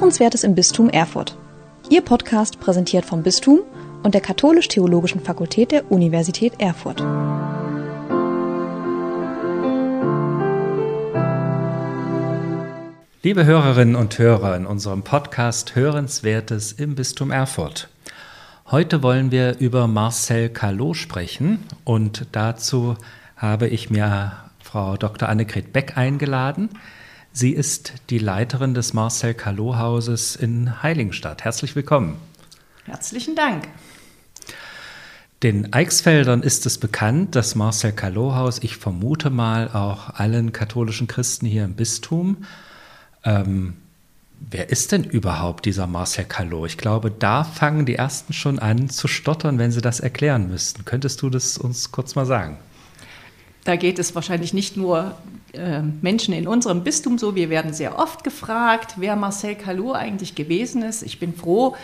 Hörenswertes im Bistum Erfurt. Ihr Podcast präsentiert vom Bistum und der Katholisch-Theologischen Fakultät der Universität Erfurt. Liebe Hörerinnen und Hörer in unserem Podcast Hörenswertes im Bistum Erfurt. Heute wollen wir über Marcel Callot sprechen und dazu habe ich mir Frau Dr. Annegret Beck eingeladen. Sie ist die Leiterin des Marcel Callot Hauses in Heiligenstadt. Herzlich willkommen. Herzlichen Dank. Den Eichsfeldern ist es bekannt, das Marcel Callot Haus, ich vermute mal auch allen katholischen Christen hier im Bistum. Ähm, wer ist denn überhaupt dieser Marcel Callot? Ich glaube, da fangen die ersten schon an zu stottern, wenn sie das erklären müssten. Könntest du das uns kurz mal sagen? Da geht es wahrscheinlich nicht nur Menschen in unserem Bistum so. Wir werden sehr oft gefragt, wer Marcel Callot eigentlich gewesen ist. Ich bin froh,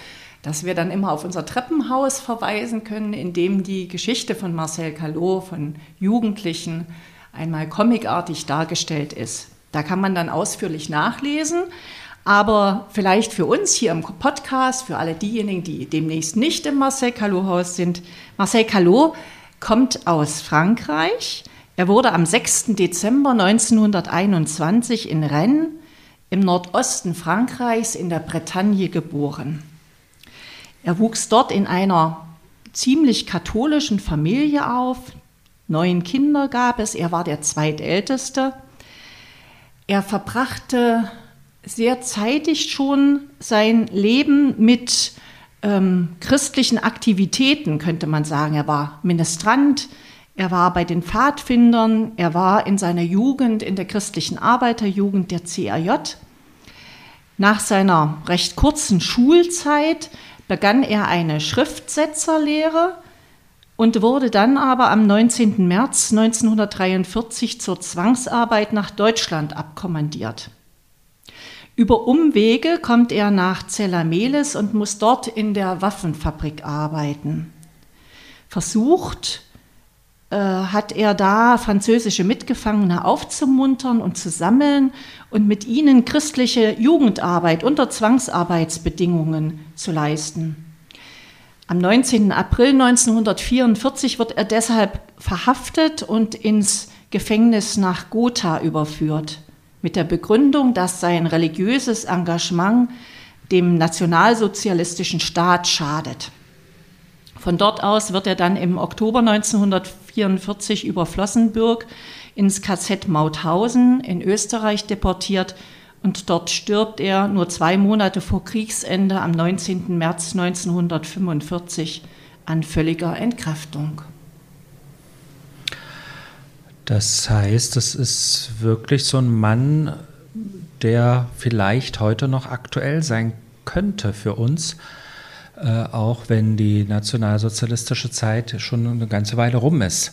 dass wir dann immer auf unser Treppenhaus verweisen können, in dem die Geschichte von Marcel Callot, von Jugendlichen, einmal comicartig dargestellt ist. Da kann man dann ausführlich nachlesen. Aber vielleicht für uns hier im Podcast, für alle diejenigen, die demnächst nicht im Marcel Callot-Haus sind. Marcel Callot kommt aus Frankreich er wurde am 6. Dezember 1921 in Rennes im Nordosten Frankreichs in der Bretagne geboren. Er wuchs dort in einer ziemlich katholischen Familie auf. Neun Kinder gab es, er war der zweitälteste. Er verbrachte sehr zeitig schon sein Leben mit ähm, christlichen Aktivitäten, könnte man sagen. Er war Ministrant, er war bei den Pfadfindern, er war in seiner Jugend in der christlichen Arbeiterjugend der CAJ. Nach seiner recht kurzen Schulzeit begann er eine Schriftsetzerlehre und wurde dann aber am 19. März 1943 zur Zwangsarbeit nach Deutschland abkommandiert. Über Umwege kommt er nach Zellameles und muss dort in der Waffenfabrik arbeiten. Versucht, hat er da französische Mitgefangene aufzumuntern und zu sammeln und mit ihnen christliche Jugendarbeit unter Zwangsarbeitsbedingungen zu leisten. Am 19. April 1944 wird er deshalb verhaftet und ins Gefängnis nach Gotha überführt, mit der Begründung, dass sein religiöses Engagement dem nationalsozialistischen Staat schadet. Von dort aus wird er dann im Oktober 1944 über Flossenbürg ins KZ Mauthausen in Österreich deportiert und dort stirbt er nur zwei Monate vor Kriegsende am 19. März 1945 an völliger Entkräftung. Das heißt, es ist wirklich so ein Mann, der vielleicht heute noch aktuell sein könnte für uns. Äh, auch wenn die nationalsozialistische Zeit schon eine ganze Weile rum ist.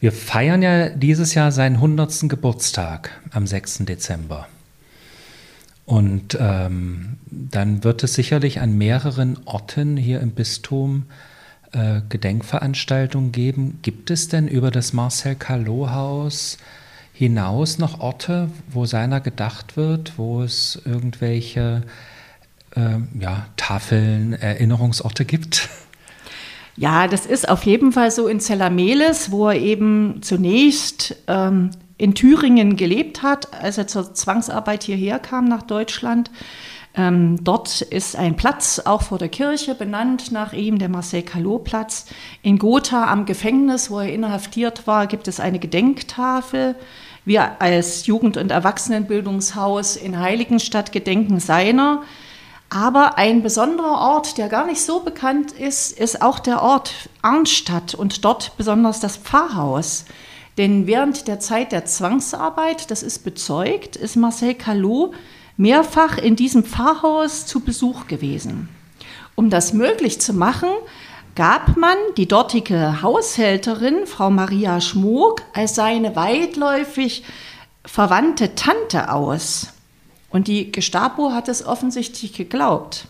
Wir feiern ja dieses Jahr seinen 100. Geburtstag am 6. Dezember. Und ähm, dann wird es sicherlich an mehreren Orten hier im Bistum äh, Gedenkveranstaltungen geben. Gibt es denn über das Marcel Callot-Haus hinaus noch Orte, wo seiner gedacht wird, wo es irgendwelche ja, Tafeln, Erinnerungsorte gibt? Ja, das ist auf jeden Fall so in Zellameles, wo er eben zunächst ähm, in Thüringen gelebt hat, als er zur Zwangsarbeit hierher kam nach Deutschland. Ähm, dort ist ein Platz auch vor der Kirche benannt nach ihm, der Marcel Callot-Platz. In Gotha am Gefängnis, wo er inhaftiert war, gibt es eine Gedenktafel. Wir als Jugend- und Erwachsenenbildungshaus in Heiligenstadt gedenken seiner. Aber ein besonderer Ort, der gar nicht so bekannt ist, ist auch der Ort Arnstadt und dort besonders das Pfarrhaus. Denn während der Zeit der Zwangsarbeit, das ist bezeugt, ist Marcel Callot mehrfach in diesem Pfarrhaus zu Besuch gewesen. Um das möglich zu machen, gab man die dortige Haushälterin, Frau Maria Schmoog, als seine weitläufig verwandte Tante aus. Und die Gestapo hat es offensichtlich geglaubt.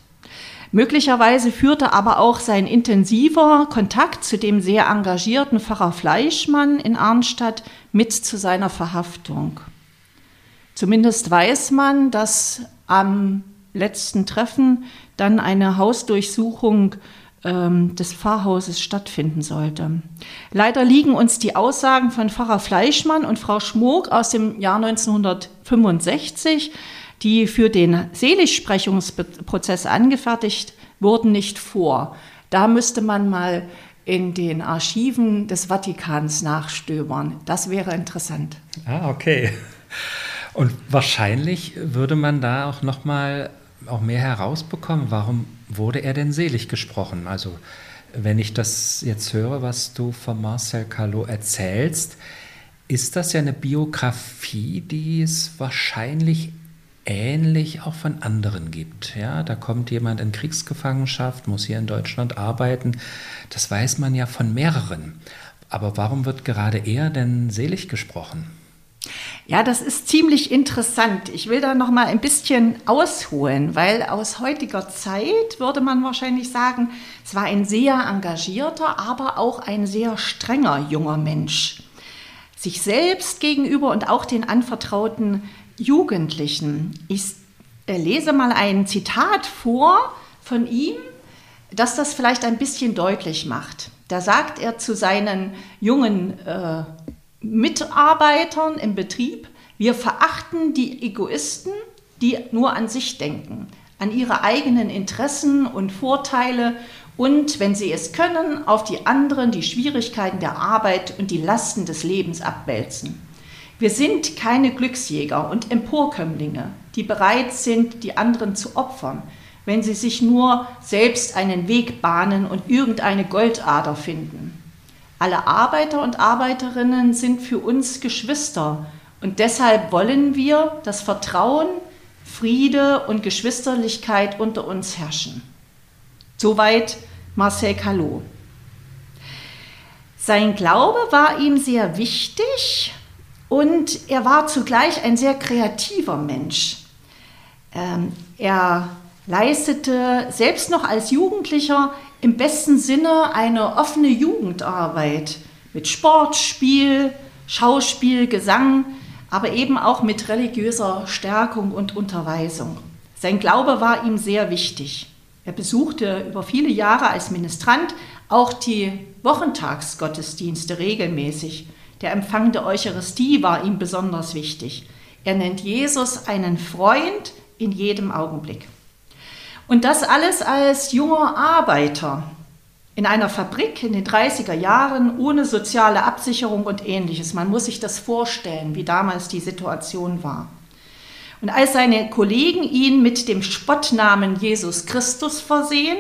Möglicherweise führte aber auch sein intensiver Kontakt zu dem sehr engagierten Pfarrer Fleischmann in Arnstadt mit zu seiner Verhaftung. Zumindest weiß man, dass am letzten Treffen dann eine Hausdurchsuchung ähm, des Pfarrhauses stattfinden sollte. Leider liegen uns die Aussagen von Pfarrer Fleischmann und Frau Schmook aus dem Jahr 1965, die für den Seligsprechungsprozess angefertigt wurden, nicht vor. Da müsste man mal in den Archiven des Vatikans nachstöbern. Das wäre interessant. Ah, okay. Und wahrscheinlich würde man da auch noch mal auch mehr herausbekommen, warum wurde er denn selig gesprochen? Also wenn ich das jetzt höre, was du von Marcel Callot erzählst, ist das ja eine Biografie, die es wahrscheinlich ähnlich auch von anderen gibt. Ja, da kommt jemand in Kriegsgefangenschaft, muss hier in Deutschland arbeiten. Das weiß man ja von mehreren. Aber warum wird gerade er denn selig gesprochen? Ja, das ist ziemlich interessant. Ich will da noch mal ein bisschen ausholen, weil aus heutiger Zeit würde man wahrscheinlich sagen, es war ein sehr engagierter, aber auch ein sehr strenger junger Mensch. Sich selbst gegenüber und auch den anvertrauten Jugendlichen. Ich äh, lese mal ein Zitat vor von ihm, das das vielleicht ein bisschen deutlich macht. Da sagt er zu seinen jungen äh, Mitarbeitern im Betrieb, wir verachten die Egoisten, die nur an sich denken, an ihre eigenen Interessen und Vorteile und, wenn sie es können, auf die anderen die Schwierigkeiten der Arbeit und die Lasten des Lebens abwälzen. Wir sind keine Glücksjäger und Emporkömmlinge, die bereit sind, die anderen zu opfern, wenn sie sich nur selbst einen Weg bahnen und irgendeine Goldader finden. Alle Arbeiter und Arbeiterinnen sind für uns Geschwister und deshalb wollen wir, dass Vertrauen, Friede und Geschwisterlichkeit unter uns herrschen. Soweit Marcel Callot. Sein Glaube war ihm sehr wichtig und er war zugleich ein sehr kreativer Mensch. Ähm, er leistete selbst noch als Jugendlicher im besten Sinne eine offene Jugendarbeit mit Sport, Spiel, Schauspiel, Gesang, aber eben auch mit religiöser Stärkung und Unterweisung. Sein Glaube war ihm sehr wichtig. Er besuchte über viele Jahre als Ministrant auch die Wochentagsgottesdienste regelmäßig. Der Empfang der Eucharistie war ihm besonders wichtig. Er nennt Jesus einen Freund in jedem Augenblick. Und das alles als junger Arbeiter in einer Fabrik in den 30er Jahren ohne soziale Absicherung und ähnliches. Man muss sich das vorstellen, wie damals die Situation war. Und als seine Kollegen ihn mit dem Spottnamen Jesus Christus versehen,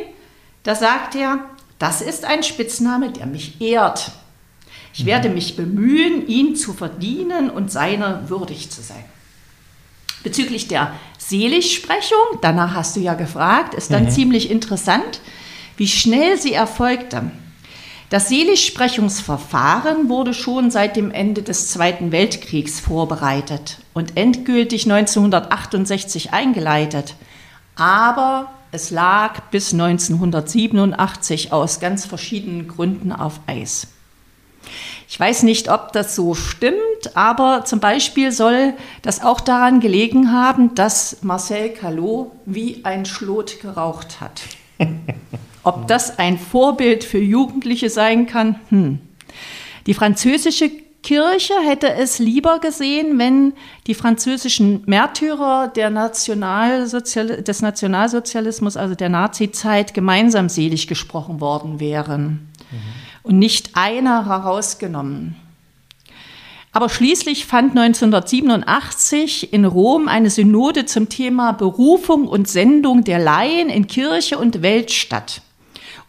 da sagt er, das ist ein Spitzname, der mich ehrt. Ich werde mich bemühen, ihn zu verdienen und seiner würdig zu sein. Bezüglich der Seligsprechung, danach hast du ja gefragt, ist dann mhm. ziemlich interessant, wie schnell sie erfolgte. Das Seligsprechungsverfahren wurde schon seit dem Ende des Zweiten Weltkriegs vorbereitet und endgültig 1968 eingeleitet. Aber es lag bis 1987 aus ganz verschiedenen Gründen auf Eis. Ich weiß nicht, ob das so stimmt, aber zum Beispiel soll das auch daran gelegen haben, dass Marcel Callot wie ein Schlot geraucht hat. Ob das ein Vorbild für Jugendliche sein kann? Hm. Die französische Kirche hätte es lieber gesehen, wenn die französischen Märtyrer Nationalsozial des Nationalsozialismus, also der Nazizeit, gemeinsam selig gesprochen worden wären. Mhm und nicht einer herausgenommen. Aber schließlich fand 1987 in Rom eine Synode zum Thema Berufung und Sendung der Laien in Kirche und Welt statt.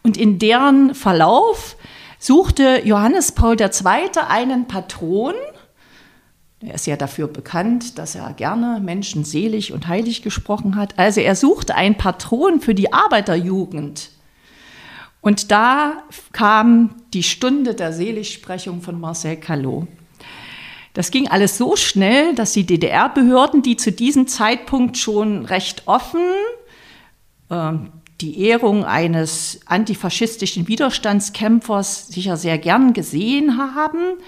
Und in deren Verlauf suchte Johannes Paul II. einen Patron. Er ist ja dafür bekannt, dass er gerne Menschen selig und heilig gesprochen hat. Also er suchte einen Patron für die Arbeiterjugend. Und da kam die Stunde der Seligsprechung von Marcel Callot. Das ging alles so schnell, dass die DDR-Behörden, die zu diesem Zeitpunkt schon recht offen äh, die Ehrung eines antifaschistischen Widerstandskämpfers sicher sehr gern gesehen haben,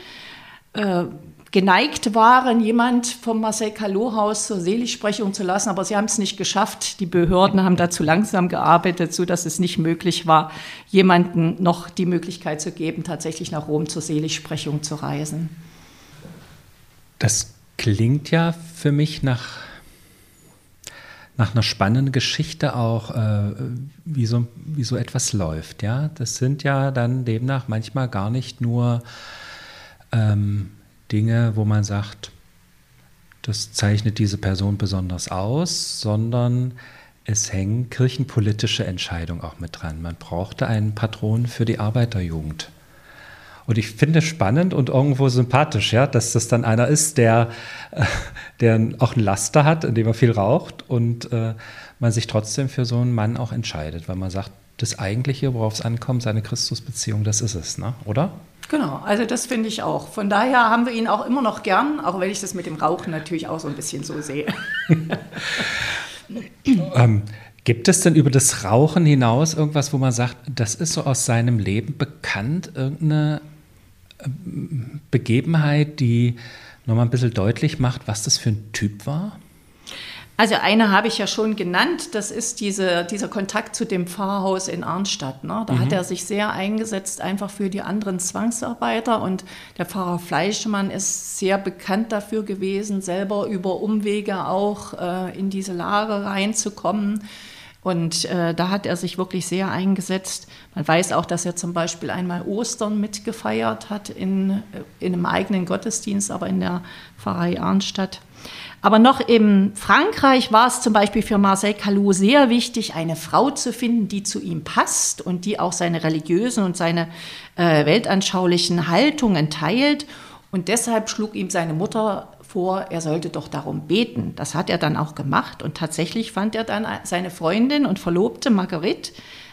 äh, geneigt waren, jemand vom Marcel Callot-Haus zur Seligsprechung zu lassen, aber sie haben es nicht geschafft. Die Behörden haben da zu langsam gearbeitet, sodass es nicht möglich war, jemanden noch die Möglichkeit zu geben, tatsächlich nach Rom zur Seligsprechung zu reisen. Das klingt ja für mich nach, nach einer spannenden Geschichte auch, äh, wie, so, wie so etwas läuft. Ja? Das sind ja dann demnach manchmal gar nicht nur ähm, Dinge, wo man sagt, das zeichnet diese Person besonders aus, sondern es hängen kirchenpolitische Entscheidungen auch mit dran. Man brauchte einen Patron für die Arbeiterjugend. Und ich finde es spannend und irgendwo sympathisch, ja, dass das dann einer ist, der, äh, der auch ein Laster hat, indem er viel raucht und äh, man sich trotzdem für so einen Mann auch entscheidet, weil man sagt, das Eigentliche, worauf es ankommt, seine Christusbeziehung, das ist es, ne? oder? Genau, also das finde ich auch. Von daher haben wir ihn auch immer noch gern, auch wenn ich das mit dem Rauchen natürlich auch so ein bisschen so sehe. ähm, gibt es denn über das Rauchen hinaus irgendwas, wo man sagt, das ist so aus seinem Leben bekannt, irgendeine ähm, Begebenheit, die nochmal ein bisschen deutlich macht, was das für ein Typ war? Also eine habe ich ja schon genannt, das ist diese, dieser Kontakt zu dem Pfarrhaus in Arnstadt. Ne? Da mhm. hat er sich sehr eingesetzt, einfach für die anderen Zwangsarbeiter. Und der Pfarrer Fleischmann ist sehr bekannt dafür gewesen, selber über Umwege auch äh, in diese Lage reinzukommen. Und äh, da hat er sich wirklich sehr eingesetzt. Man weiß auch, dass er zum Beispiel einmal Ostern mitgefeiert hat in, äh, in einem eigenen Gottesdienst, aber in der Pfarrei Arnstadt. Aber noch in Frankreich war es zum Beispiel für Marcel Calou sehr wichtig, eine Frau zu finden, die zu ihm passt und die auch seine religiösen und seine äh, weltanschaulichen Haltungen teilt. Und deshalb schlug ihm seine Mutter vor, er sollte doch darum beten. Das hat er dann auch gemacht und tatsächlich fand er dann seine Freundin und Verlobte Marguerite,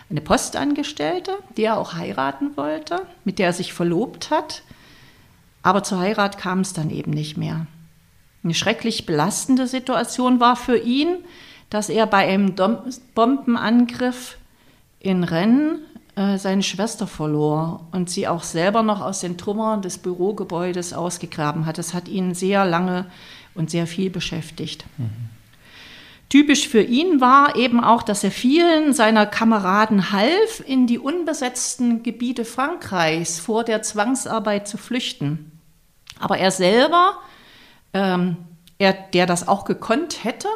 eine Postangestellte, die er auch heiraten wollte, mit der er sich verlobt hat. Aber zur Heirat kam es dann eben nicht mehr. Eine schrecklich belastende Situation war für ihn, dass er bei einem Bombenangriff in Rennes äh, seine Schwester verlor und sie auch selber noch aus den Trümmern des Bürogebäudes ausgegraben hat. Das hat ihn sehr lange und sehr viel beschäftigt. Mhm. Typisch für ihn war eben auch, dass er vielen seiner Kameraden half, in die unbesetzten Gebiete Frankreichs vor der Zwangsarbeit zu flüchten. Aber er selber ähm, er, der das auch gekonnt hätte,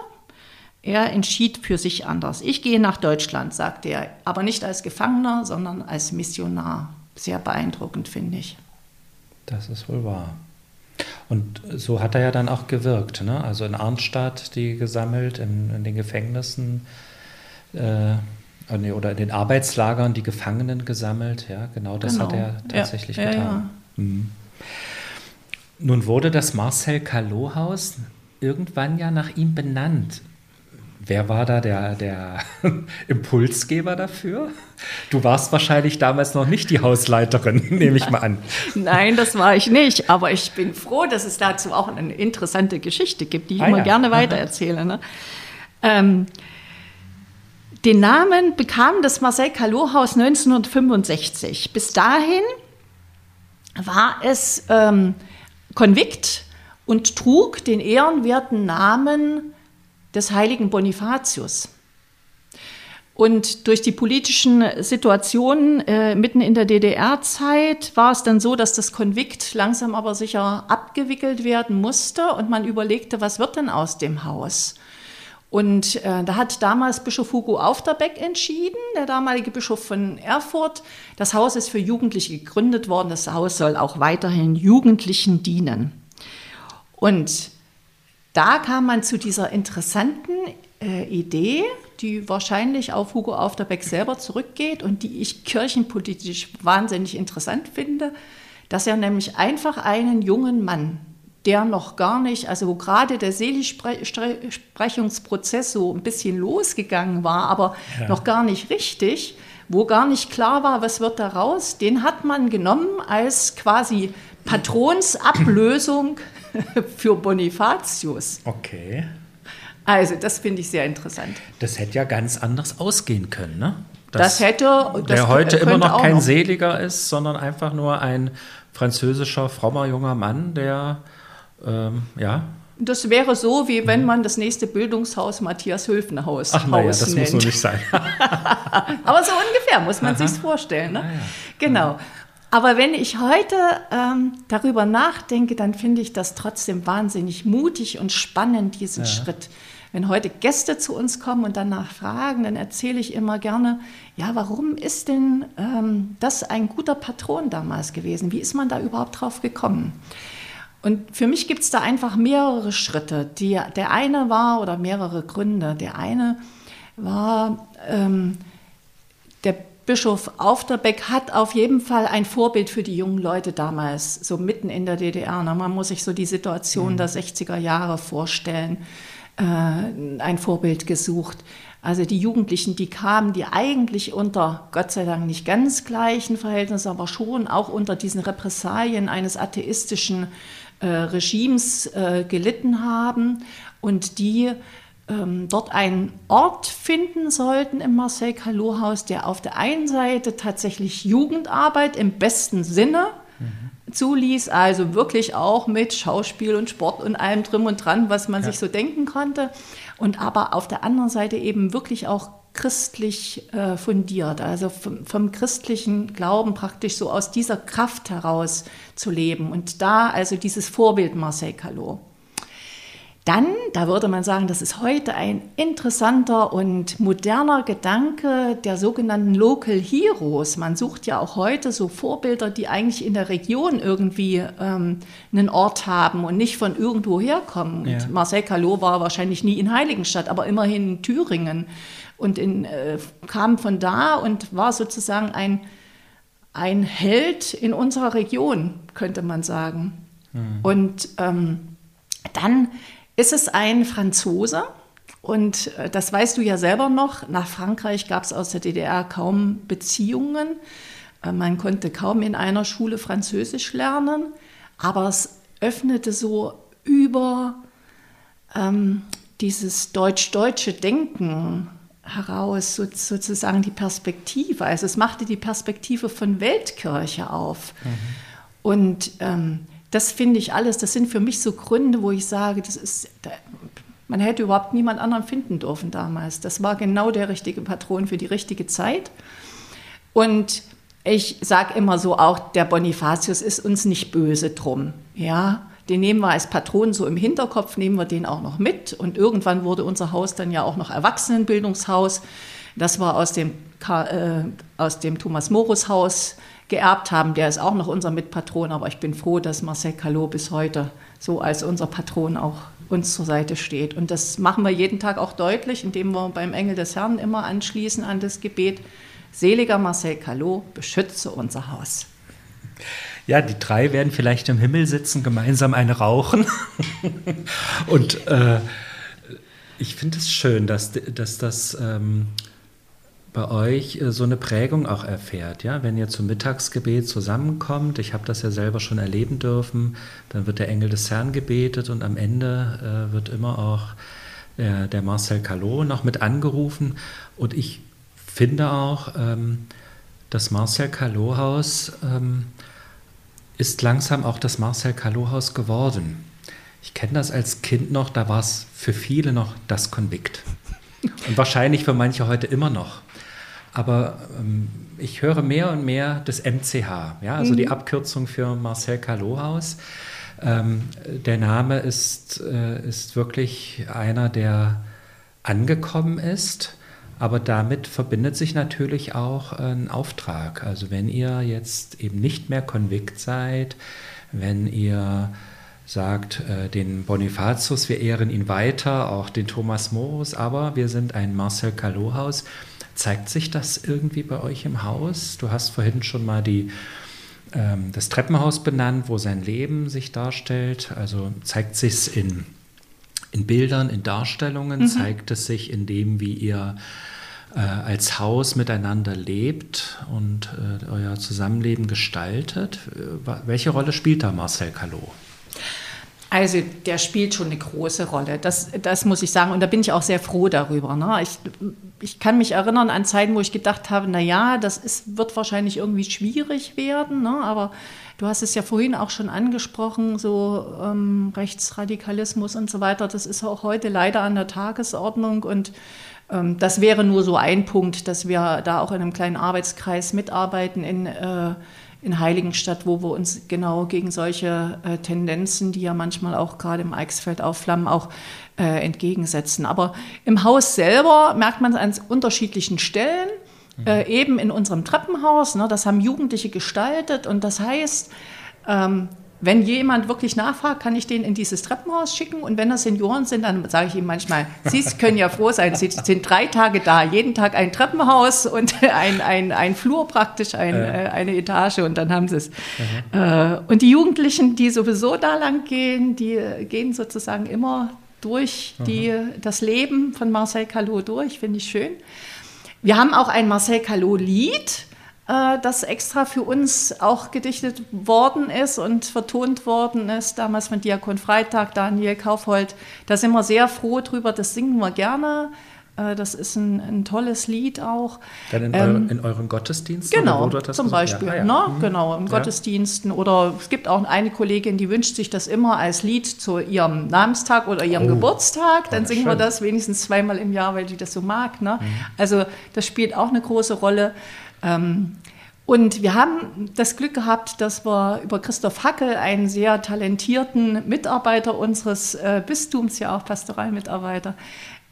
er entschied für sich anders. Ich gehe nach Deutschland, sagte er, aber nicht als Gefangener, sondern als Missionar. Sehr beeindruckend, finde ich. Das ist wohl wahr. Und so hat er ja dann auch gewirkt. Ne? Also in Arnstadt die gesammelt, in, in den Gefängnissen äh, oder in den Arbeitslagern die Gefangenen gesammelt. Ja, genau das genau. hat er tatsächlich ja, getan. Ja, ja. Mhm. Nun wurde das Marcel Callot-Haus irgendwann ja nach ihm benannt. Wer war da der, der Impulsgeber dafür? Du warst wahrscheinlich damals noch nicht die Hausleiterin, nehme ich mal an. Nein, das war ich nicht. Aber ich bin froh, dass es dazu auch eine interessante Geschichte gibt, die ich ah, immer ja. gerne weitererzähle. Ne? Ähm, den Namen bekam das Marcel Callot-Haus 1965. Bis dahin war es ähm, Konvikt und trug den ehrenwerten Namen des heiligen Bonifatius. Und durch die politischen Situationen äh, mitten in der DDR-Zeit war es dann so, dass das Konvikt langsam aber sicher abgewickelt werden musste und man überlegte, was wird denn aus dem Haus? Und äh, da hat damals Bischof Hugo Aufterbeck entschieden, der damalige Bischof von Erfurt. Das Haus ist für Jugendliche gegründet worden. Das Haus soll auch weiterhin Jugendlichen dienen. Und da kam man zu dieser interessanten äh, Idee, die wahrscheinlich auf Hugo Aufterbeck selber zurückgeht und die ich kirchenpolitisch wahnsinnig interessant finde, dass er nämlich einfach einen jungen Mann der noch gar nicht, also wo gerade der Seligsprechungsprozess so ein bisschen losgegangen war, aber ja. noch gar nicht richtig, wo gar nicht klar war, was wird daraus, den hat man genommen als quasi Patronsablösung für Bonifatius. Okay. Also, das finde ich sehr interessant. Das hätte ja ganz anders ausgehen können, ne? Das, das hätte. Das der heute immer noch kein noch. Seliger ist, sondern einfach nur ein französischer, frommer junger Mann, der Ähm, ja. Das wäre so, wie wenn man das nächste Bildungshaus Matthias Hülfenhaus Ach, naja, das nennt. muss so nicht sein. Aber so ungefähr muss man sich vorstellen. Ne? Ah, ja. Genau. Aber wenn ich heute ähm, darüber nachdenke, dann finde ich das trotzdem wahnsinnig mutig und spannend, diesen Ja. Schritt. Wenn heute Gäste zu uns kommen und danach fragen, dann erzähle ich immer gerne, ja, warum ist denn ähm, das ein guter Patron damals gewesen? Wie ist man da überhaupt drauf gekommen? Und für mich gibt es da einfach mehrere Schritte. Die, der eine war, oder mehrere Gründe. Der eine war, ähm, der Bischof Aufterbeck hat auf jeden Fall ein Vorbild für die jungen Leute damals, so mitten in der DDR. Na, man muss sich so die Situation der 60er Jahre vorstellen, äh, ein Vorbild gesucht. Also die Jugendlichen, die kamen, die eigentlich unter, Gott sei Dank nicht ganz gleichen Verhältnissen, aber schon auch unter diesen Repressalien eines atheistischen äh, Regimes äh, gelitten haben und die ähm, dort einen Ort finden sollten im Marcel Calot-Haus, der auf der einen Seite tatsächlich Jugendarbeit im besten Sinne zuließ, also wirklich auch mit Schauspiel und Sport und allem drum und dran, was man Ja. sich so denken konnte, und aber auf der anderen Seite eben wirklich auch christlich äh, fundiert, also vom, vom christlichen Glauben praktisch so aus dieser Kraft heraus zu leben und da also dieses Vorbild Marcel Calot. Dann, da würde man sagen, das ist heute ein interessanter und moderner Gedanke der sogenannten Local Heroes. Man sucht ja auch heute so Vorbilder, die eigentlich in der Region irgendwie ähm, einen Ort haben und nicht von irgendwo herkommen. Ja. Marcel Calot war wahrscheinlich nie in Heiligenstadt, aber immerhin in Thüringen und in, äh, kam von da und war sozusagen ein, ein Held in unserer Region, könnte man sagen. Und ähm, dann ist es ein Franzose und äh, das weißt du ja selber noch. Nach Frankreich gab es aus der DDR kaum Beziehungen. Äh, Man konnte kaum in einer Schule Französisch lernen, aber es öffnete so über ähm, dieses deutsch-deutsche Denken heraus so, sozusagen die Perspektive. Also es machte die Perspektive von Weltkirche auf. Und ähm, das finde ich alles, das sind für mich so Gründe, wo ich sage, das ist, man hätte überhaupt niemand anderen finden dürfen damals. Das war genau der richtige Patron für die richtige Zeit. Und ich sage immer so auch, der Bonifatius ist uns nicht böse drum. Ja, den nehmen wir als Patron so im Hinterkopf, nehmen wir den auch noch mit. Und irgendwann wurde unser Haus dann ja auch noch Erwachsenenbildungshaus. Das war aus dem, aus dem Thomas Morus Haus geerbt haben. Der ist auch noch unser Mitpatron, aber ich bin froh, dass Marcel Calot bis heute so als unser Patron auch uns zur Seite steht. Und das machen wir jeden Tag auch deutlich, indem wir beim Engel des Herrn immer anschließen an das Gebet. Seliger Marcel Calot, beschütze unser Haus. Ja, die drei werden vielleicht im Himmel sitzen, gemeinsam eine rauchen. Und äh, ich finde es schön, dass, dass das ähm, bei euch äh, so eine Prägung auch erfährt. Ja? Wenn ihr zum Mittagsgebet zusammenkommt, ich habe das ja selber schon erleben dürfen, dann wird der Engel des Herrn gebetet und am Ende äh, wird immer auch der, der Marcel Calot noch mit angerufen. Und ich finde auch, ähm, das Marcel Calot-Haus ähm, ist langsam auch das Marcel Calot-Haus geworden. Ich kenne das als Kind noch, da war es für viele noch das Konvikt. Und wahrscheinlich für manche heute immer noch. Aber ähm, ich höre mehr und mehr das MCH, ja, also die Abkürzung für Marcel Calot-Haus. Ähm, der Name ist, äh, ist wirklich einer, der angekommen ist. Aber damit verbindet sich natürlich auch ein Auftrag. Also wenn ihr jetzt eben nicht mehr konvikt seid, wenn ihr sagt, äh, den Bonifatius, wir ehren ihn weiter, auch den Thomas Morus, aber wir sind ein Marcel Calot-Haus. Zeigt sich das irgendwie bei euch im Haus? Du hast vorhin schon mal die, ähm, das Treppenhaus benannt, wo sein Leben sich darstellt. Also zeigt sich es in in Bildern, in Darstellungen Mhm. zeigt es sich in dem, wie ihr äh, als Haus miteinander lebt und äh, euer Zusammenleben gestaltet. Äh, welche Rolle spielt da Marcel Calot? Also der spielt schon eine große Rolle, das, das muss ich sagen. Und da bin ich auch sehr froh darüber. Ne? Ich, ich kann mich erinnern an Zeiten, wo ich gedacht habe, na ja, das ist, wird wahrscheinlich irgendwie schwierig werden. Ne? Aber du hast es ja vorhin auch schon angesprochen, so ähm, Rechtsradikalismus und so weiter. Das ist auch heute leider an der Tagesordnung. Und ähm, das wäre nur so ein Punkt, dass wir da auch in einem kleinen Arbeitskreis mitarbeiten in äh, in Heiligenstadt, wo wir uns genau gegen solche äh, Tendenzen, die ja manchmal auch gerade im Eichsfeld aufflammen, auch äh, entgegensetzen. Aber im Haus selber merkt man es an unterschiedlichen Stellen, äh, mhm. eben in unserem Treppenhaus. Ne, das haben Jugendliche gestaltet und das heißt, ähm, wenn jemand wirklich nachfragt, kann ich den in dieses Treppenhaus schicken. Und wenn das Senioren sind, dann sage ich ihm manchmal, Sie können ja froh sein, Sie sind drei Tage da, jeden Tag ein Treppenhaus und ein, ein, ein Flur praktisch, ein, ja. äh, eine Etage und dann haben Sie es. Äh, und die Jugendlichen, die sowieso da lang gehen, die gehen sozusagen immer durch die, das Leben von Marcel Callot durch, finde ich schön. Wir haben auch ein Marcel Callot-Lied äh, das extra für uns auch gedichtet worden ist und vertont worden ist, damals von Diakon Freitag, Daniel Kaufhold. Da sind wir sehr froh drüber, das singen wir gerne. Äh, das ist ein, ein, tolles Lied auch. Dann in, ähm, eure, in euren Gottesdiensten? Genau, zum Beispiel. Ja, ja. Ne? Mhm. Genau, in ja. Gottesdiensten. Oder es gibt auch eine Kollegin, die wünscht sich das immer als Lied zu ihrem Namenstag oder ihrem oh. Geburtstag. Dann singen schön. wir das wenigstens zweimal im Jahr, weil die das so mag. Ne? Mhm. Also das spielt auch eine große Rolle. Ähm, und wir haben das Glück gehabt, dass wir über Christoph Hackel, einen sehr talentierten Mitarbeiter unseres äh, Bistums, ja auch Pastoralmitarbeiter,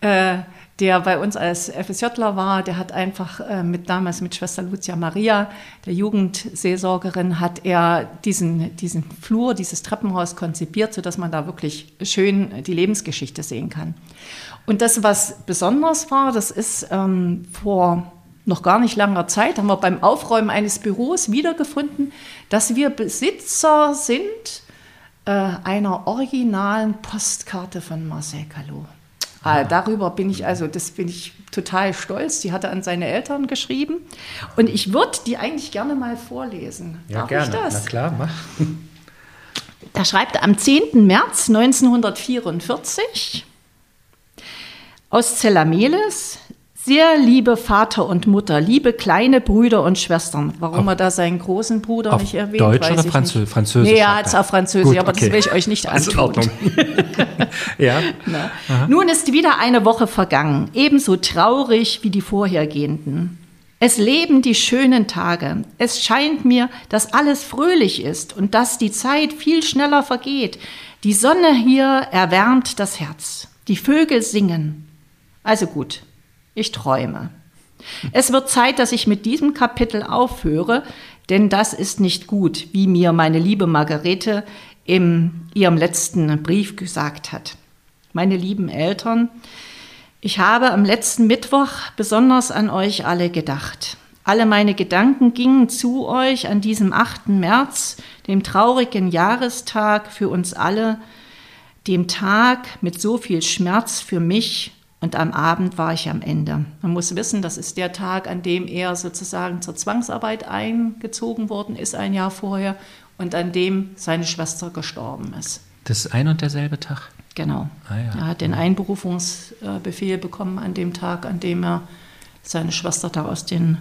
äh, der bei uns als FSJler war, der hat einfach äh, mit damals mit Schwester Lucia Maria, der Jugendseelsorgerin, hat er diesen, diesen Flur, dieses Treppenhaus konzipiert, sodass man da wirklich schön die Lebensgeschichte sehen kann. Und das, was besonders war, das ist ähm, vor noch gar nicht langer Zeit, haben wir beim Aufräumen eines Büros wiedergefunden, dass wir Besitzer sind äh, einer originalen Postkarte von Marcel Callot. Ah, darüber bin ich also, das bin ich total stolz. Die hat er an seine Eltern geschrieben. Und ich würde die eigentlich gerne mal vorlesen. Ja, Darf gerne. Ich das? Na klar, mach. Da schreibt er am 10. März 1944 aus Zellameles, sehr liebe Vater und Mutter, liebe kleine Brüder und Schwestern. Warum auf, er da seinen großen Bruder nicht erwähnt, Deutsch weiß oder Franzö nicht. Französisch? Nee, hat es auf Französisch, Gut, aber okay. das will ich euch nicht antun. ja. Nun ist wieder eine Woche vergangen, ebenso traurig wie die vorhergehenden. Es leben die schönen Tage. Es scheint mir, dass alles fröhlich ist und dass die Zeit viel schneller vergeht. Die Sonne hier erwärmt das Herz. Die Vögel singen. Also gut, ich träume. Es wird Zeit, dass ich mit diesem Kapitel aufhöre, denn das ist nicht gut, wie mir meine liebe Margarete in ihrem letzten Brief gesagt hat. Meine lieben Eltern, ich habe am letzten Mittwoch besonders an euch alle gedacht. Alle meine Gedanken gingen zu euch an diesem 8. März, dem traurigen Jahrestag für uns alle, dem Tag mit so viel Schmerz für mich und am Abend war ich am Ende. Man muss wissen, das ist der Tag, an dem er sozusagen zur Zwangsarbeit eingezogen worden ist, ein Jahr vorher, und an dem seine Schwester gestorben ist. Das ist ein und derselbe Tag? Genau. Ah, ja. Er hat den Einberufungsbefehl bekommen an dem Tag, an dem er seine Schwester da aus den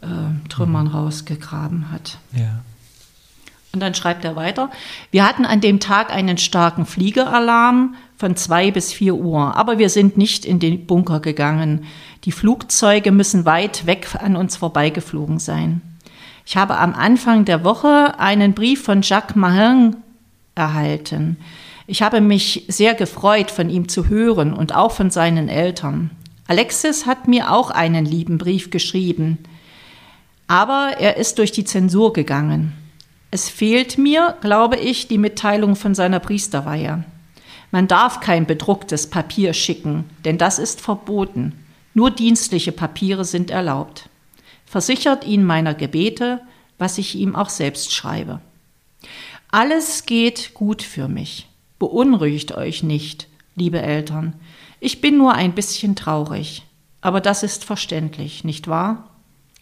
äh, Trümmern mhm. rausgegraben hat. Ja. Und dann schreibt er weiter, wir hatten an dem Tag einen starken Fliegeralarm von zwei bis vier Uhr, aber wir sind nicht in den Bunker gegangen. Die Flugzeuge müssen weit weg an uns vorbeigeflogen sein. Ich habe am Anfang der Woche einen Brief von Jacques Mahin erhalten. Ich habe mich sehr gefreut, von ihm zu hören und auch von seinen Eltern. Alexis hat mir auch einen lieben Brief geschrieben, aber er ist durch die Zensur gegangen. Es fehlt mir, glaube ich, die Mitteilung von seiner Priesterweihe. Man darf kein bedrucktes Papier schicken, denn das ist verboten. Nur dienstliche Papiere sind erlaubt. Versichert ihn meiner Gebete, was ich ihm auch selbst schreibe. Alles geht gut für mich. Beunruhigt euch nicht, liebe Eltern. Ich bin nur ein bisschen traurig. Aber das ist verständlich, nicht wahr?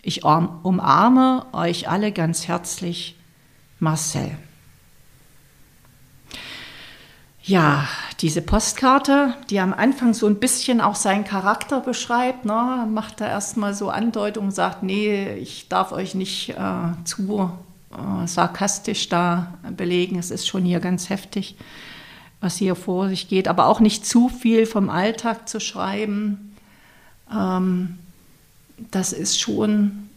Ich umarme euch alle ganz herzlich Marcel. Ja, diese Postkarte, die am Anfang so ein bisschen auch seinen Charakter beschreibt, ne, macht er erstmal so Andeutungen, sagt, nee, ich darf euch nicht äh, zu äh, sarkastisch da belegen. Es ist schon hier ganz heftig, was hier vor sich geht, aber auch nicht zu viel vom Alltag zu schreiben. Ähm, das ist schon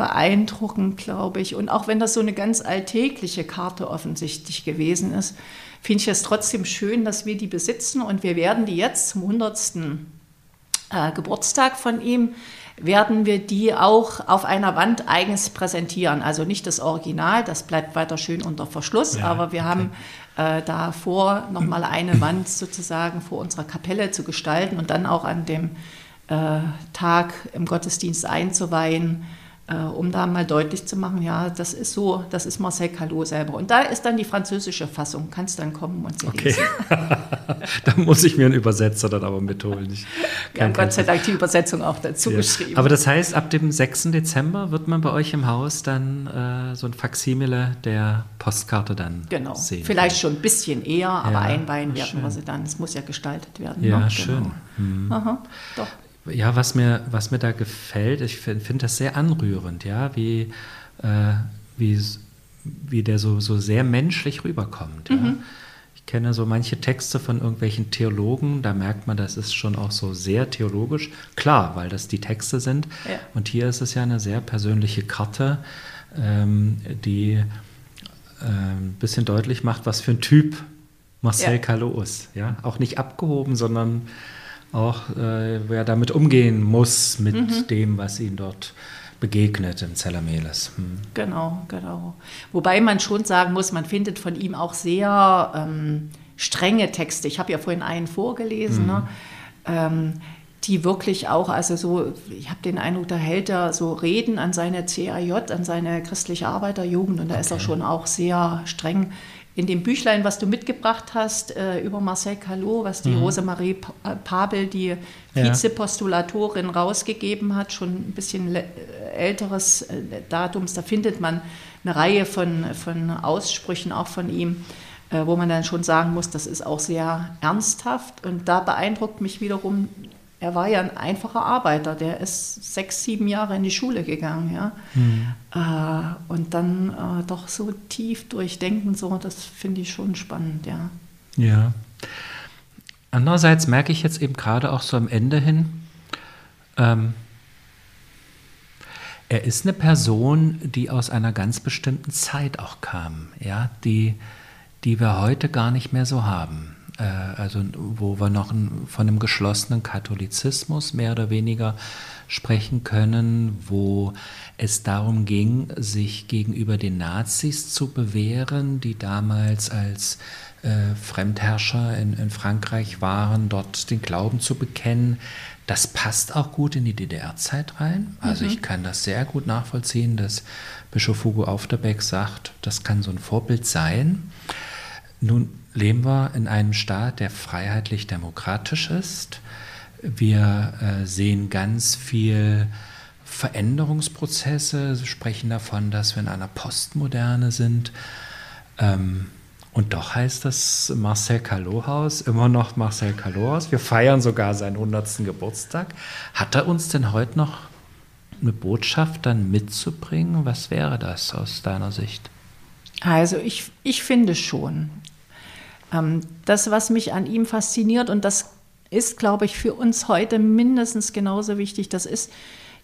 beeindruckend, glaube ich. Und auch wenn das so eine ganz alltägliche Karte offensichtlich gewesen ist, finde ich es trotzdem schön, dass wir die besitzen und wir werden die jetzt zum 100. Äh, Geburtstag von ihm, werden wir die auch auf einer Wand eigens präsentieren. Also nicht das Original, das bleibt weiter schön unter Verschluss, ja, aber wir okay. haben äh, da vor, nochmal eine Wand sozusagen vor unserer Kapelle zu gestalten und dann auch an dem äh, Tag im Gottesdienst einzuweihen um da mal deutlich zu machen, ja, das ist so, das ist Marcel Callot selber. Und da ist dann die französische Fassung, kannst dann kommen und sie okay. lesen. da muss ich mir einen Übersetzer dann aber mitholen. Ich haben Gott sei Dank die Übersetzung auch dazu ja. geschrieben. Aber das heißt, ab dem 6. Dezember wird man bei euch im Haus dann äh, so ein Faksimile der Postkarte dann genau. sehen. Vielleicht schon ein bisschen eher, aber ja, einweihen werden wir sie dann. Es muss ja gestaltet werden. Ja, ne? schön. Genau. Mhm. Aha, doch. Ja, was mir, was mir da gefällt, ich finde find das sehr anrührend, ja, wie, äh, wie, wie der so, so sehr menschlich rüberkommt. Ja. Mhm. Ich kenne so manche Texte von irgendwelchen Theologen, da merkt man, das ist schon auch so sehr theologisch. Klar, weil das die Texte sind. Ja. Und hier ist es ja eine sehr persönliche Karte, ähm, die äh, ein bisschen deutlich macht, was für ein Typ Marcel ja. Callot ist. Ja? Auch nicht abgehoben, sondern auch äh, wer damit umgehen muss mit mhm. dem, was ihm dort begegnet im Zellermeles. Hm. Genau, genau. Wobei man schon sagen muss, man findet von ihm auch sehr ähm, strenge Texte. Ich habe ja vorhin einen vorgelesen, mhm. ne? ähm, die wirklich auch, also so, ich habe den Eindruck, da hält er so Reden an seine CAJ, an seine christliche Arbeiterjugend und da okay. ist er schon auch sehr streng in dem Büchlein, was du mitgebracht hast, äh, über Marcel Callot, was die mhm. Rosemarie äh, Pabel, die Vizepostulatorin, rausgegeben hat, schon ein bisschen älteres äh, Datums, da findet man eine Reihe von, von Aussprüchen auch von ihm, äh, wo man dann schon sagen muss, das ist auch sehr ernsthaft. Und da beeindruckt mich wiederum er war ja ein einfacher Arbeiter, der ist sechs, sieben Jahre in die Schule gegangen, ja. Mhm. Äh, und dann äh, doch so tief durchdenken, so, das finde ich schon spannend, ja. Ja. Andererseits merke ich jetzt eben gerade auch so am Ende hin, ähm, er ist eine Person, die aus einer ganz bestimmten Zeit auch kam, ja, die, die wir heute gar nicht mehr so haben. Äh, also wo wir noch von einem geschlossenen Katholizismus mehr oder weniger sprechen können, wo es darum ging, sich gegenüber den Nazis zu bewähren, die damals als äh, Fremdherrscher in, in, Frankreich waren, dort den Glauben zu bekennen. Das passt auch gut in die DDR-Zeit rein. Also mhm. ich kann das sehr gut nachvollziehen, dass Bischof Hugo Aufterbeck sagt, das kann so ein Vorbild sein. Nun leben wir in einem Staat, der freiheitlich-demokratisch ist. Wir äh, sehen ganz viel Veränderungsprozesse, sprechen davon, dass wir in einer Postmoderne sind. Ähm, und doch heißt das Marcel Callot-Haus immer noch Marcel Callot-Haus. Wir feiern sogar seinen 100. Geburtstag. Hat er uns denn heute noch eine Botschaft dann mitzubringen? Was wäre das aus deiner Sicht? Also ich, ich finde schon. Ähm, das, was mich an ihm fasziniert, und das ist, glaube ich, für uns heute mindestens genauso wichtig, das ist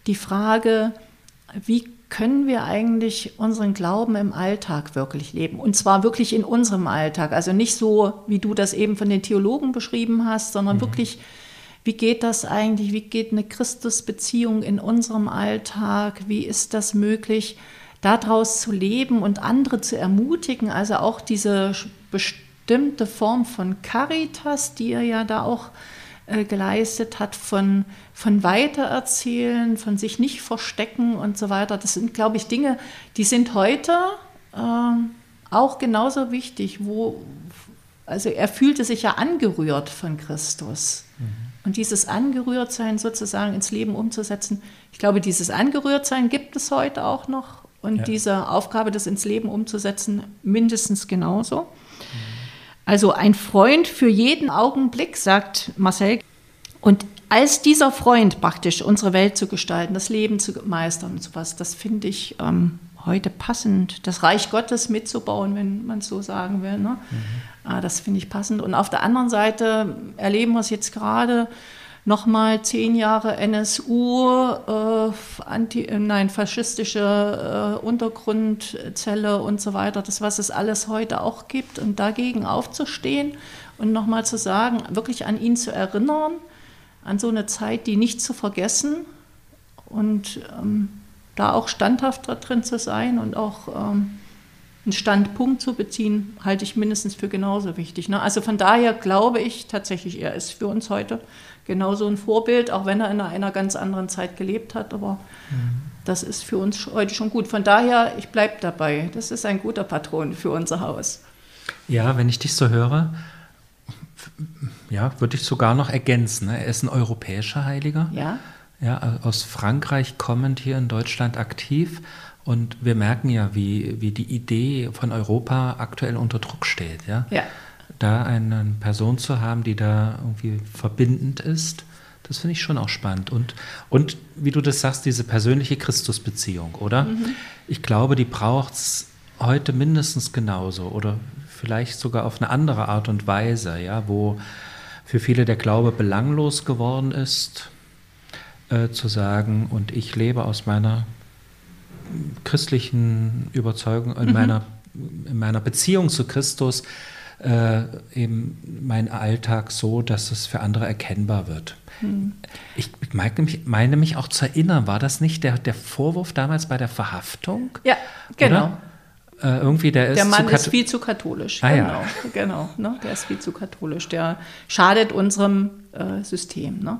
die Frage, wie können wir eigentlich unseren Glauben im Alltag wirklich leben? Und zwar wirklich in unserem Alltag. Also nicht so, wie du das eben von den Theologen beschrieben hast, sondern mhm. wirklich, wie geht das eigentlich? Wie geht eine Christusbeziehung in unserem Alltag? Wie ist das möglich, daraus zu leben und andere zu ermutigen? Also auch diese bestimmte bestimmte Form von Caritas, die er ja da auch äh, geleistet hat, von, von Weitererzählen, von sich nicht verstecken und so weiter. Das sind, glaube ich, Dinge, die sind heute äh, auch genauso wichtig, wo, also er fühlte sich ja angerührt von Christus. Mhm. Und dieses Angerührtsein sozusagen ins Leben umzusetzen, ich glaube, dieses Angerührtsein gibt es heute auch noch und ja. diese Aufgabe, das ins Leben umzusetzen, mindestens genauso. Also ein Freund für jeden Augenblick, sagt Marcel. Und als dieser Freund praktisch unsere Welt zu gestalten, das Leben zu meistern und sowas, das finde ich ähm, heute passend. Das Reich Gottes mitzubauen, wenn man es so sagen will. Ne? Mhm. Ah, das finde ich passend. Und auf der anderen Seite erleben wir es jetzt gerade nochmal zehn Jahre NSU, äh, anti, äh, nein, faschistische äh, Untergrundzelle und so weiter, das, was es alles heute auch gibt, und dagegen aufzustehen und nochmal zu sagen, wirklich an ihn zu erinnern, an so eine Zeit, die nicht zu vergessen und ähm, da auch standhaft drin zu sein und auch ähm, einen Standpunkt zu beziehen, halte ich mindestens für genauso wichtig. Ne? Also von daher glaube ich tatsächlich, er ist für uns heute genauso ein Vorbild, auch wenn er in einer ganz anderen Zeit gelebt hat. Aber mhm. das ist für uns heute schon gut. Von daher, ich bleibe dabei. Das ist ein guter Patron für unser Haus. Ja, wenn ich dich so höre, ja, würde ich sogar noch ergänzen. Ne? Er ist ein europäischer Heiliger. Ja. Ja, aus Frankreich kommend hier in Deutschland aktiv. Und wir merken ja, wie, wie die Idee von Europa aktuell unter Druck steht. Ja. ja da eine Person zu haben, die da irgendwie verbindend ist, das finde ich schon auch spannend. Und, und wie du das sagst, diese persönliche Christusbeziehung, oder? Mhm. Ich glaube, die braucht es heute mindestens genauso oder vielleicht sogar auf eine andere Art und Weise, ja, wo für viele der Glaube belanglos geworden ist, äh, zu sagen, und ich lebe aus meiner christlichen Überzeugung, in, mhm. meiner, in meiner Beziehung zu Christus, äh, eben mein Alltag so, dass es für andere erkennbar wird. Hm. Ich meine mich, meine mich auch zu erinnern, war das nicht der, der Vorwurf damals bei der Verhaftung? Ja, genau. Äh, irgendwie der ist der Mann ist viel zu katholisch. Ah, genau, ja. genau. Ne? Der ist viel zu katholisch. Der schadet unserem äh, System. Ne?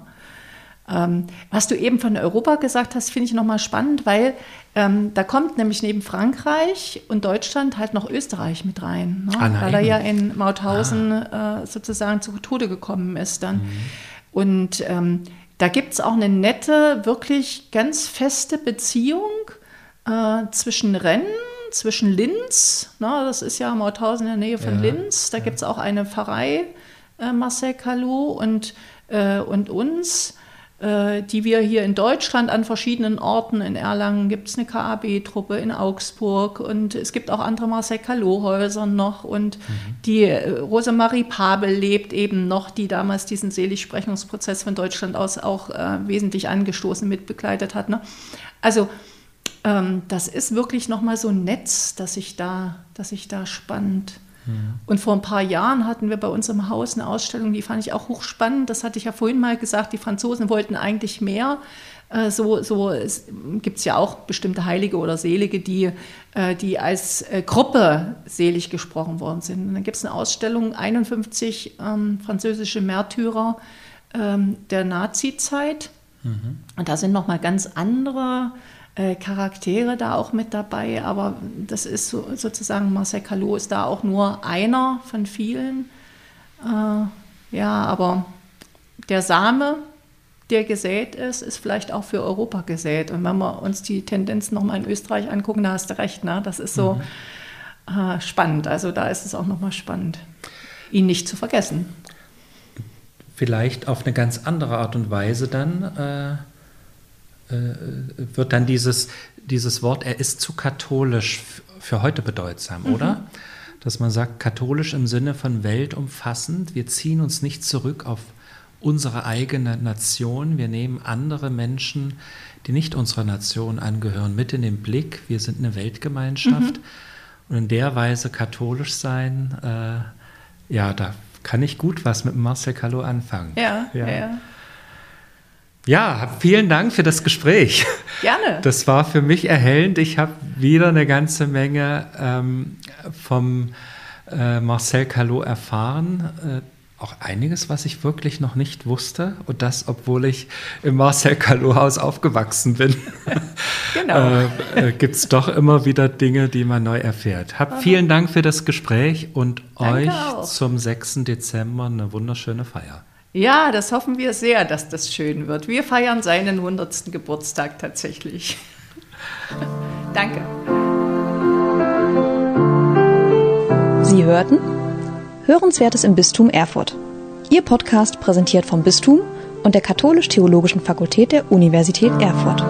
Ähm, was du eben von Europa gesagt hast, finde ich nochmal spannend, weil ähm, da kommt nämlich neben Frankreich und Deutschland halt noch Österreich mit rein, ne? ah, weil er ja in Mauthausen ah. äh, sozusagen zu Tode gekommen ist dann. Mhm. Und ähm, da gibt es auch eine nette, wirklich ganz feste Beziehung äh, zwischen Rennen, zwischen Linz, ne? das ist ja Mauthausen in der Nähe von ja, Linz, da ja. gibt es auch eine Pfarrei, äh, Marcel Calot und, äh, und uns. Äh, die wir hier in Deutschland an verschiedenen Orten, in Erlangen gibt es eine KAB-Truppe, in Augsburg und es gibt auch andere Marcel Calot-Häuser noch und mhm. die äh, Rosemarie Pabel lebt eben noch, die damals diesen Seligsprechungsprozess von Deutschland aus auch äh, wesentlich angestoßen mitbegleitet hat. Ne? Also ähm, das ist wirklich nochmal so ein Netz, das sich da, das sich da spannt. Und vor ein paar Jahren hatten wir bei uns im Haus eine Ausstellung, die fand ich auch hochspannend. Das hatte ich ja vorhin mal gesagt, die Franzosen wollten eigentlich mehr. Äh, so, so gibt es ja auch bestimmte Heilige oder Selige, die, äh, die als äh, Gruppe selig gesprochen worden sind. Und dann gibt es eine Ausstellung, 51 ähm, französische Märtyrer ähm, der Nazi-Zeit. Mhm. Und da sind nochmal ganz andere äh, Charaktere da auch mit dabei, aber das ist so, sozusagen, Marcel Calot ist da auch nur einer von vielen. Äh, ja, aber der Same, der gesät ist, ist vielleicht auch für Europa gesät. Und wenn wir uns die Tendenzen nochmal in Österreich angucken, da hast du recht, ne? das ist so mhm. äh, spannend. Also da ist es auch nochmal spannend, ihn nicht zu vergessen. Vielleicht auf eine ganz andere Art und Weise dann äh, äh, wird dann dieses, dieses Wort, er ist zu katholisch für heute bedeutsam, mhm. oder? Dass man sagt, katholisch im Sinne von weltumfassend, wir ziehen uns nicht zurück auf unsere eigene Nation, wir nehmen andere Menschen, die nicht unserer Nation angehören, mit in den Blick, wir sind eine Weltgemeinschaft. Mhm. Und in der Weise katholisch sein, äh, ja, da kann ich gut was mit Marcel Calot anfangen. Ja, ja. ja. Ja, vielen Dank für das Gespräch. Gerne. Das war für mich erhellend. Ich habe wieder eine ganze Menge ähm, vom äh, Marcel Calot erfahren. Äh, auch einiges, was ich wirklich noch nicht wusste. Und das, obwohl ich im Marcel Calot-Haus aufgewachsen bin. genau. äh, äh Gibt es doch immer wieder Dinge, die man neu erfährt. Hab vielen Dank für das Gespräch und Danke euch auch. zum 6. Dezember eine wunderschöne Feier. Ja, das hoffen wir sehr, dass das schön wird. Wir feiern seinen 100. Geburtstag tatsächlich. Danke. Sie hörten Hörenswertes im Bistum Erfurt. Ihr Podcast präsentiert vom Bistum und der Katholisch-Theologischen Fakultät der Universität Erfurt.